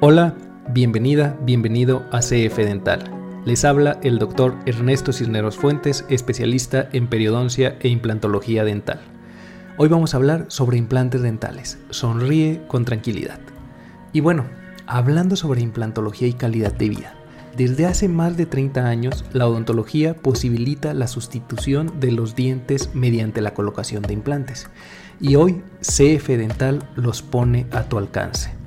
Hola, bienvenida, bienvenido a CF Dental. Les habla el doctor Ernesto Cisneros Fuentes, especialista en periodoncia e implantología dental. Hoy vamos a hablar sobre implantes dentales. Sonríe con tranquilidad. Y bueno, hablando sobre implantología y calidad de vida. Desde hace más de 30 años, la odontología posibilita la sustitución de los dientes mediante la colocación de implantes. Y hoy CF Dental los pone a tu alcance.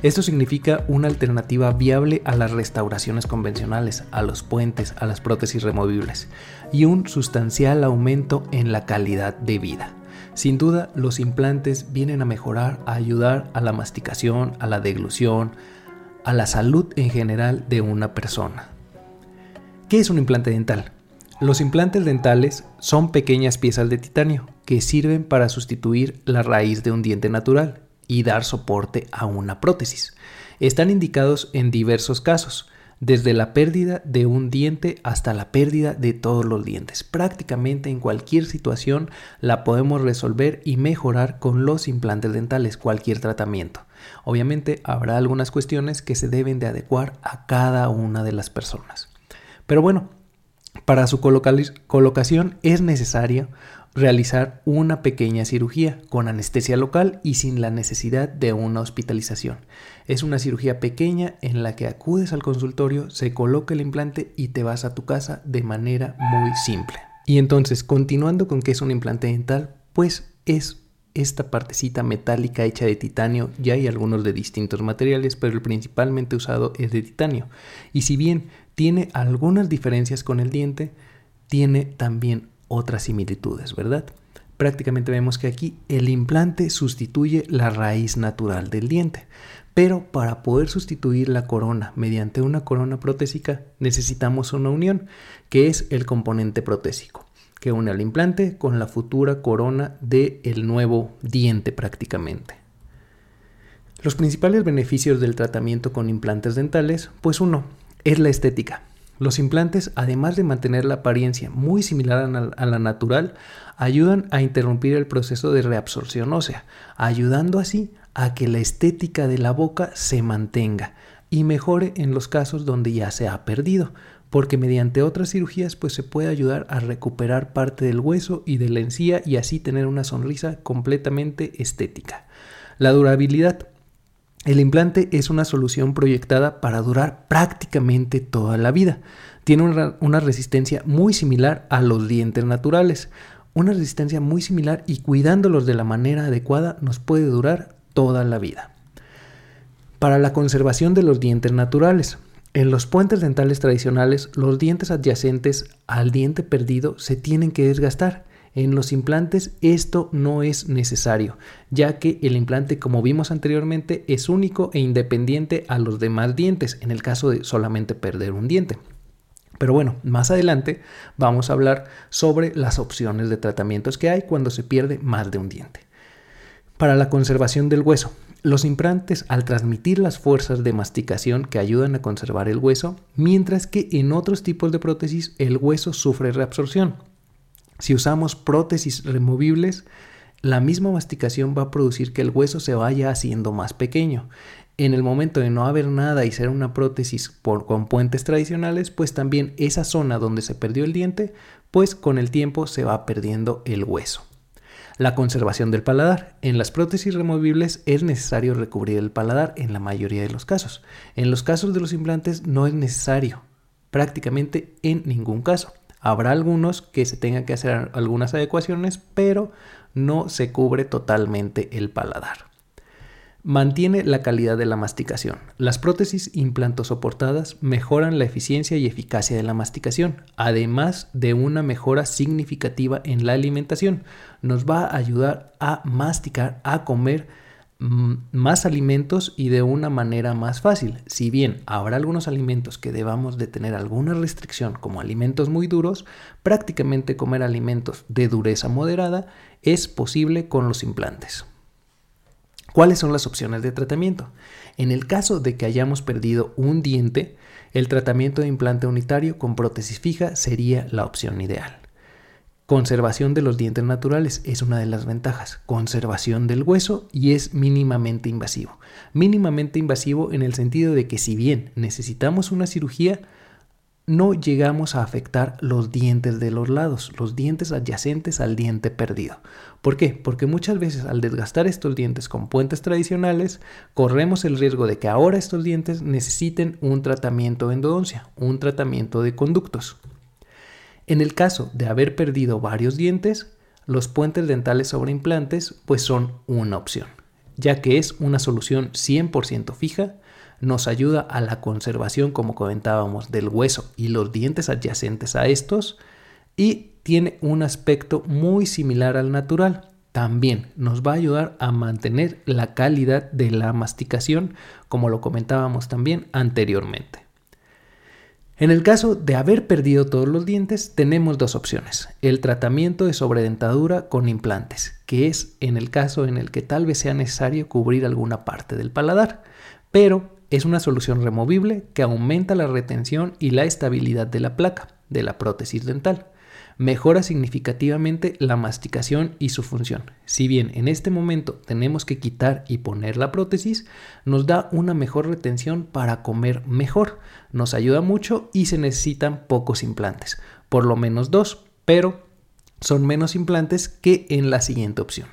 Esto significa una alternativa viable a las restauraciones convencionales, a los puentes, a las prótesis removibles y un sustancial aumento en la calidad de vida. Sin duda, los implantes vienen a mejorar, a ayudar a la masticación, a la deglución, a la salud en general de una persona. ¿Qué es un implante dental? Los implantes dentales son pequeñas piezas de titanio que sirven para sustituir la raíz de un diente natural y dar soporte a una prótesis. Están indicados en diversos casos, desde la pérdida de un diente hasta la pérdida de todos los dientes. Prácticamente en cualquier situación la podemos resolver y mejorar con los implantes dentales, cualquier tratamiento. Obviamente habrá algunas cuestiones que se deben de adecuar a cada una de las personas. Pero bueno, para su colocación es necesario realizar una pequeña cirugía con anestesia local y sin la necesidad de una hospitalización. Es una cirugía pequeña en la que acudes al consultorio, se coloca el implante y te vas a tu casa de manera muy simple. Y entonces, continuando con qué es un implante dental, pues es esta partecita metálica hecha de titanio, ya hay algunos de distintos materiales, pero el principalmente usado es de titanio. Y si bien tiene algunas diferencias con el diente, tiene también otras similitudes, ¿verdad? Prácticamente vemos que aquí el implante sustituye la raíz natural del diente, pero para poder sustituir la corona mediante una corona protésica necesitamos una unión, que es el componente protésico, que une al implante con la futura corona del el nuevo diente prácticamente. Los principales beneficios del tratamiento con implantes dentales, pues uno, es la estética. Los implantes, además de mantener la apariencia muy similar a la natural, ayudan a interrumpir el proceso de reabsorción ósea, ayudando así a que la estética de la boca se mantenga y mejore en los casos donde ya se ha perdido, porque mediante otras cirugías pues se puede ayudar a recuperar parte del hueso y de la encía y así tener una sonrisa completamente estética. La durabilidad el implante es una solución proyectada para durar prácticamente toda la vida. Tiene una, resistencia muy similar a los dientes naturales. Una resistencia muy similar y cuidándolos de la manera adecuada nos puede durar toda la vida. Para la conservación de los dientes naturales. En los puentes dentales tradicionales, los dientes adyacentes al diente perdido se tienen que desgastar en los implantes esto no es necesario, ya que el implante, como vimos anteriormente, es único e independiente a los demás dientes en el caso de solamente perder un diente. Pero bueno, más adelante vamos a hablar sobre las opciones de tratamientos que hay cuando se pierde más de un diente. Para la conservación del hueso, los implantes al transmitir las fuerzas de masticación que ayudan a conservar el hueso, mientras que en otros tipos de prótesis el hueso sufre reabsorción. Si usamos prótesis removibles, la misma masticación va a producir que el hueso se vaya haciendo más pequeño. En el momento de no haber nada y ser una prótesis por, con puentes tradicionales, pues también esa zona donde se perdió el diente, pues con el tiempo se va perdiendo el hueso. La conservación del paladar. En las prótesis removibles es necesario recubrir el paladar en la mayoría de los casos. En los casos de los implantes no es necesario, prácticamente en ningún caso. Habrá algunos que se tengan que hacer algunas adecuaciones, pero no se cubre totalmente el paladar. Mantiene la calidad de la masticación. Las prótesis implantosoportadas mejoran la eficiencia y eficacia de la masticación, además de una mejora significativa en la alimentación. Nos va a ayudar a masticar, a comer más alimentos y de una manera más fácil. Si bien habrá algunos alimentos que debamos de tener alguna restricción como alimentos muy duros, prácticamente comer alimentos de dureza moderada es posible con los implantes. ¿Cuáles son las opciones de tratamiento? En el caso de que hayamos perdido un diente, el tratamiento de implante unitario con prótesis fija sería la opción ideal. Conservación de los dientes naturales es una de las ventajas. Conservación del hueso y es mínimamente invasivo. Mínimamente invasivo en el sentido de que si bien necesitamos una cirugía, no llegamos a afectar los dientes de los lados, los dientes adyacentes al diente perdido. ¿Por qué? Porque muchas veces al desgastar estos dientes con puentes tradicionales, corremos el riesgo de que ahora estos dientes necesiten un tratamiento de endodoncia, un tratamiento de conductos. En el caso de haber perdido varios dientes, los puentes dentales sobre implantes pues son una opción, ya que es una solución 100% fija, nos ayuda a la conservación, como comentábamos, del hueso y los dientes adyacentes a estos y tiene un aspecto muy similar al natural. También nos va a ayudar a mantener la calidad de la masticación, como lo comentábamos también anteriormente. En el caso de haber perdido todos los dientes, tenemos dos opciones. El tratamiento de sobredentadura con implantes, que es en el caso en el que tal vez sea necesario cubrir alguna parte del paladar, pero es una solución removible que aumenta la retención y la estabilidad de la placa, de la prótesis dental mejora significativamente la masticación y su función. Si bien en este momento tenemos que quitar y poner la prótesis, nos da una mejor retención para comer mejor. Nos ayuda mucho y se necesitan pocos implantes, por lo menos dos, pero son menos implantes que en la siguiente opción.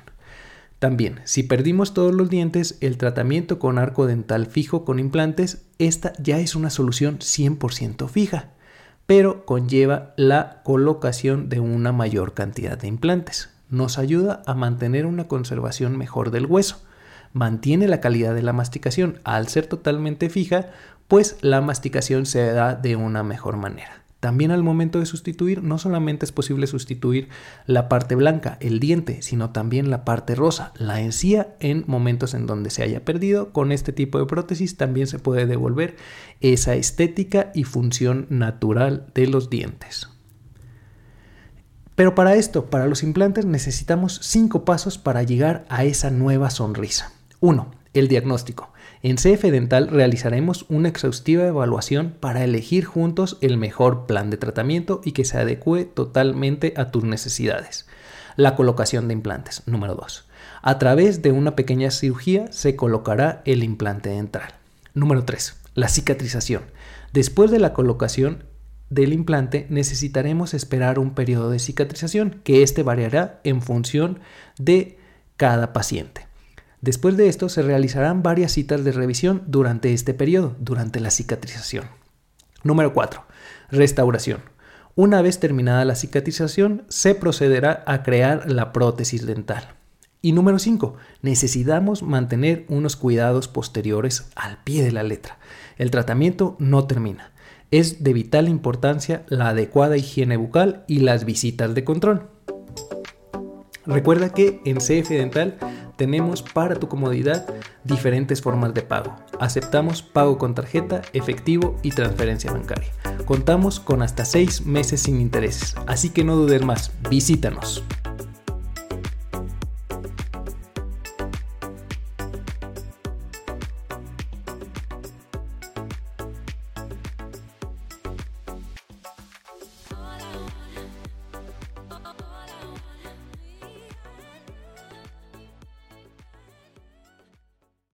También, si perdimos todos los dientes, el tratamiento con arco dental fijo con implantes, esta ya es una solución 100% fija pero conlleva la colocación de una mayor cantidad de implantes. Nos ayuda a mantener una conservación mejor del hueso. Mantiene la calidad de la masticación al ser totalmente fija, pues la masticación se da de una mejor manera. También al momento de sustituir, no solamente es posible sustituir la parte blanca, el diente, sino también la parte rosa, la encía, en momentos en donde se haya perdido. Con este tipo de prótesis también se puede devolver esa estética y función natural de los dientes. Pero para esto, para los implantes, necesitamos cinco pasos para llegar a esa nueva sonrisa. 1. El diagnóstico. En CF Dental realizaremos una exhaustiva evaluación para elegir juntos el mejor plan de tratamiento y que se adecue totalmente a tus necesidades. La colocación de implantes. Número 2. A través de una pequeña cirugía se colocará el implante dental. Número 3. La cicatrización. Después de la colocación del implante necesitaremos esperar un periodo de cicatrización que este variará en función de cada paciente. Después de esto se realizarán varias citas de revisión durante este periodo, durante la cicatrización. Número 4. Restauración. Una vez terminada la cicatrización, se procederá a crear la prótesis dental. Y número 5. Necesitamos mantener unos cuidados posteriores al pie de la letra. El tratamiento no termina. Es de vital importancia la adecuada higiene bucal y las visitas de control. Recuerda que en CF Dental tenemos para tu comodidad diferentes formas de pago. Aceptamos pago con tarjeta, efectivo y transferencia bancaria. Contamos con hasta 6 meses sin intereses, así que no dudes más, visítanos.